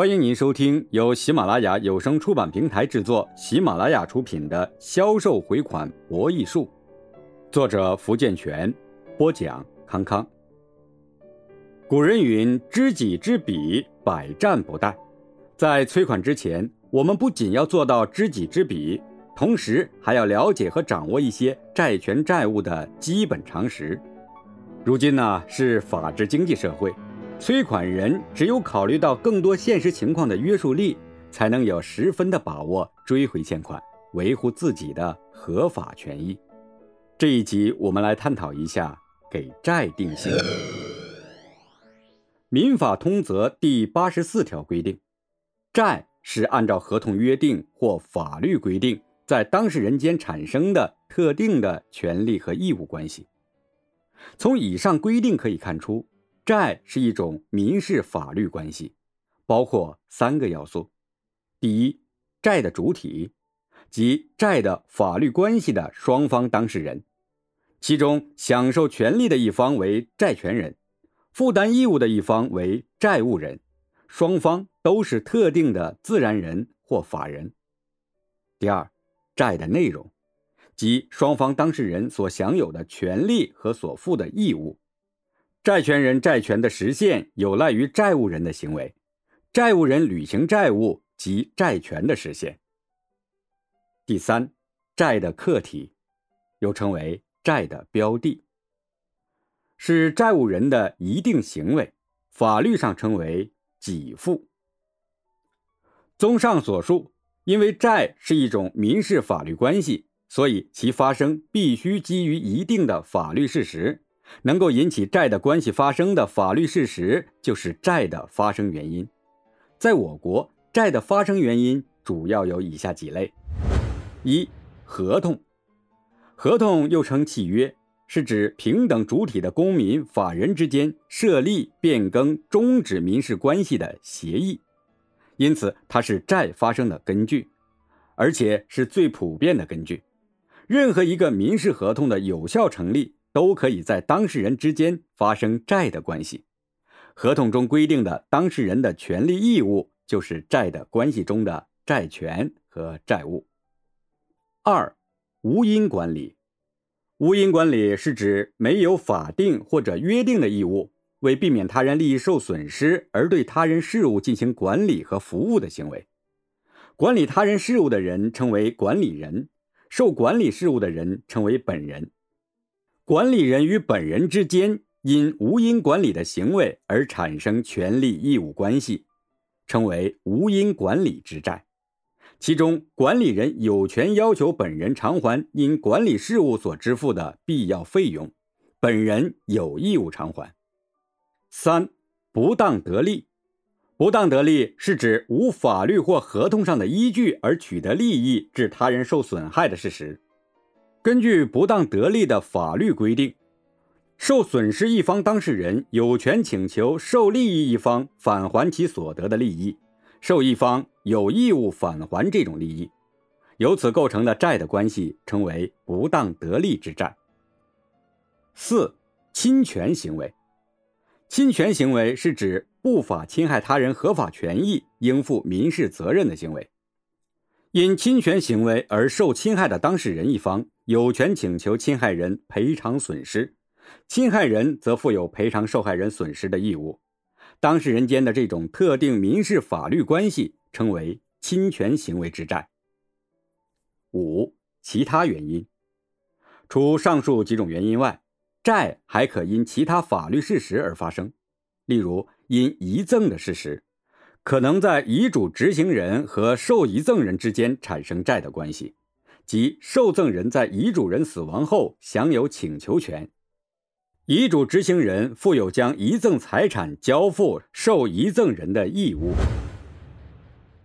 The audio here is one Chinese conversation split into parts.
欢迎您收听由喜马拉雅有声出版平台制作、喜马拉雅出品的《销售回款博弈术》，作者福建泉，播讲康康。古人云：“知己知彼，百战不殆。”在催款之前，我们不仅要做到知己知彼，同时还要了解和掌握一些债权债务的基本常识。如今呢，是法治经济社会。催款人只有考虑到更多现实情况的约束力，才能有十分的把握追回欠款，维护自己的合法权益。这一集我们来探讨一下给债定性。民法通则第八十四条规定，债是按照合同约定或法律规定在当事人间产生的特定的权利和义务关系。从以上规定可以看出。债是一种民事法律关系，包括三个要素：第一，债的主体，即债的法律关系的双方当事人，其中享受权利的一方为债权人，负担义务的一方为债务人，双方都是特定的自然人或法人。第二，债的内容，即双方当事人所享有的权利和所负的义务。债权人债权的实现有赖于债务人的行为，债务人履行债务及债权的实现。第三，债的客体，又称为债的标的，是债务人的一定行为，法律上称为给付。综上所述，因为债是一种民事法律关系，所以其发生必须基于一定的法律事实。能够引起债的关系发生的法律事实，就是债的发生原因。在我国，债的发生原因主要有以下几类：一、合同。合同又称契约，是指平等主体的公民、法人之间设立、变更、终止民事关系的协议，因此它是债发生的根据，而且是最普遍的根据。任何一个民事合同的有效成立。都可以在当事人之间发生债的关系，合同中规定的当事人的权利义务就是债的关系中的债权和债务。二、无因管理。无因管理是指没有法定或者约定的义务，为避免他人利益受损失而对他人事务进行管理和服务的行为。管理他人事务的人称为管理人，受管理事务的人称为本人。管理人与本人之间因无因管理的行为而产生权利义务关系，称为无因管理之债。其中，管理人有权要求本人偿还因管理事务所支付的必要费用，本人有义务偿还。三、不当得利。不当得利是指无法律或合同上的依据而取得利益，致他人受损害的事实。根据不当得利的法律规定，受损失一方当事人有权请求受利益一方返还其所得的利益，受益方有义务返还这种利益，由此构成的债的关系称为不当得利之债。四、侵权行为，侵权行为是指不法侵害他人合法权益、应负民事责任的行为。因侵权行为而受侵害的当事人一方有权请求侵害人赔偿损失，侵害人则负有赔偿受害人损失的义务。当事人间的这种特定民事法律关系称为侵权行为之债。五、其他原因，除上述几种原因外，债还可因其他法律事实而发生，例如因遗赠的事实。可能在遗嘱执行人和受遗赠人之间产生债的关系，即受赠人在遗嘱人死亡后享有请求权，遗嘱执行人负有将遗赠财产交付受遗赠人的义务。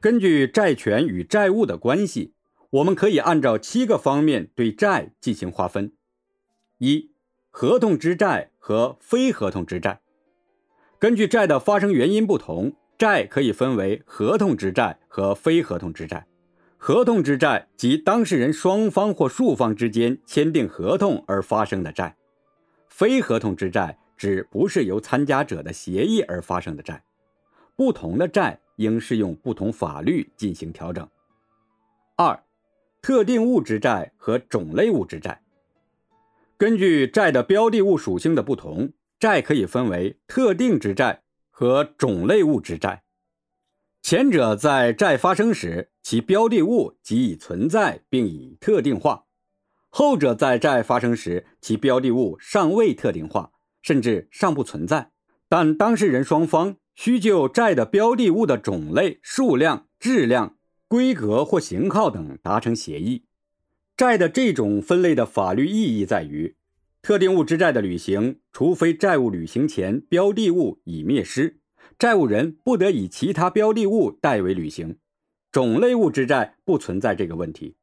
根据债权与债务的关系，我们可以按照七个方面对债进行划分：一、合同之债和非合同之债。根据债的发生原因不同。债可以分为合同之债和非合同之债。合同之债即当事人双方或数方之间签订合同而发生的债；非合同之债指不是由参加者的协议而发生的债。不同的债应适用不同法律进行调整。二、特定物之债和种类物之债。根据债的标的物属性的不同，债可以分为特定之债和种类物之债。前者在债发生时，其标的物即已存在并已特定化；后者在债发生时，其标的物尚未特定化，甚至尚不存在。但当事人双方需就债的标的物的种类、数量、质量、规格或型号等达成协议。债的这种分类的法律意义在于，特定物之债的履行，除非债务履行前标的物已灭失，债务人不得以其他标的物代为履行；种类物之债不存在这个问题，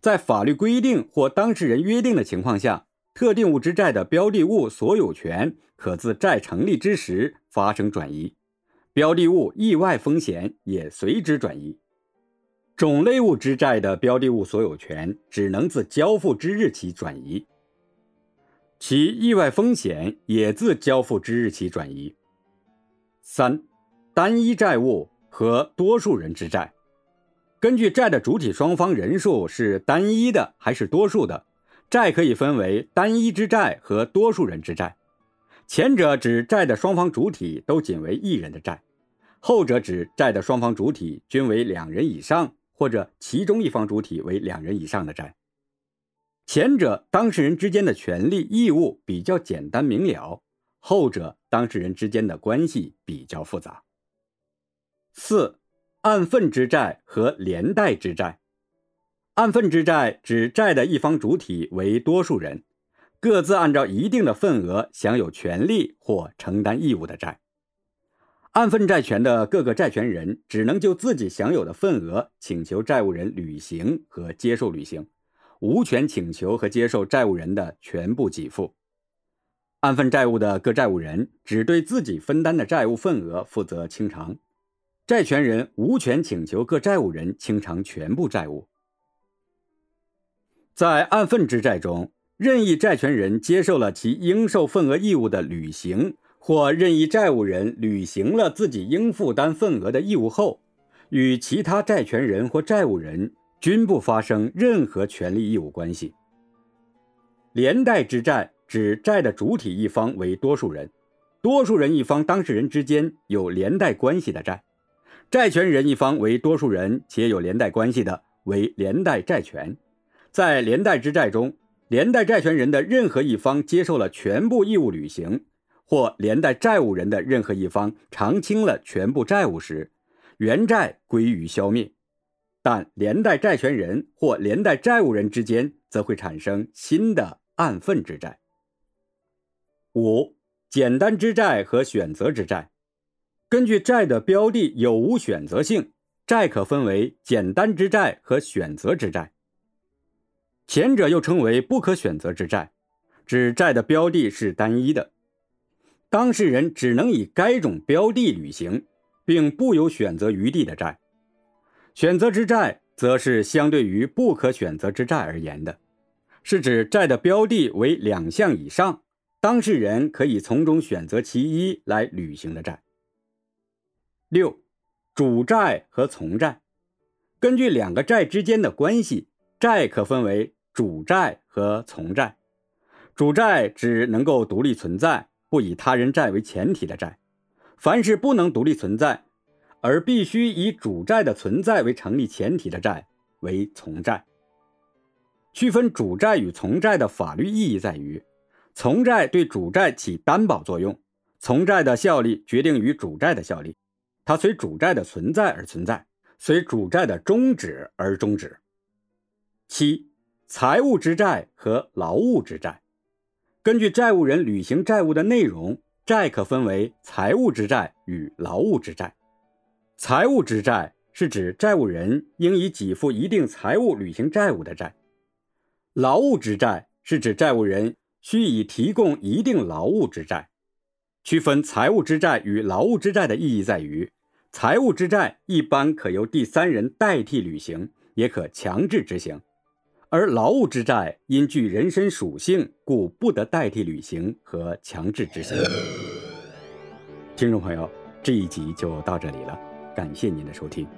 在法律规定或当事人约定的情况下。特定物之债的标的物所有权可自债成立之时发生转移，标的物意外风险也随之转移。种类物之债的标的物所有权只能自交付之日起转移，其意外风险也自交付之日起转移。三、单一债务和多数人之债，根据债的主体双方人数是单一的还是多数的。债可以分为单一之债和多数人之债，前者指债的双方主体都仅为一人的债，后者指债的双方主体均为两人以上或者其中一方主体为两人以上的债。前者当事人之间的权利义务比较简单明了，后者当事人之间的关系比较复杂。四，按份之债和连带之债。按份之债指债的一方主体为多数人，各自按照一定的份额享有权利或承担义务的债。按份债权的各个债权人只能就自己享有的份额请求债务人履行和接受履行，无权请求和接受债务人的全部给付。按份债务的各债务人只对自己分担的债务份额负责清偿，债权人无权请求各债务人清偿全部债务。在按份之债中，任意债权人接受了其应受份额义务的履行，或任意债务人履行了自己应负担份额的义务后，与其他债权人或债务人均不发生任何权利义务关系。连带之债指债的主体一方为多数人，多数人一方当事人之间有连带关系的债，债权人一方为多数人且有连带关系的为连带债权。在连带之债中，连带债权人的任何一方接受了全部义务履行，或连带债务人的任何一方偿清了全部债务时，原债归于消灭；但连带债权人或连带债务人之间则会产生新的按份之债。五、简单之债和选择之债，根据债的标的有无选择性，债可分为简单之债和选择之债。前者又称为不可选择之债，指债的标的是单一的，当事人只能以该种标的履行，并不有选择余地的债。选择之债则是相对于不可选择之债而言的，是指债的标的为两项以上，当事人可以从中选择其一来履行的债。六，主债和从债，根据两个债之间的关系，债可分为。主债和从债，主债指能够独立存在、不以他人债为前提的债；凡是不能独立存在，而必须以主债的存在为成立前提的债，为从债。区分主债与从债的法律意义在于：从债对主债起担保作用，从债的效力决定于主债的效力，它随主债的存在而存在，随主债的终止而终止。七。财务之债和劳务之债，根据债务人履行债务的内容，债可分为财务之债与劳务之债。财务之债是指债务人应以给付一定财物履行债务的债；劳务之债是指债务人需以提供一定劳务之债。区分财务之债与劳务之债的意义在于，财务之债一般可由第三人代替履行，也可强制执行。而劳务之债因具人身属性，故不得代替履行和强制执行。听众朋友，这一集就到这里了，感谢您的收听。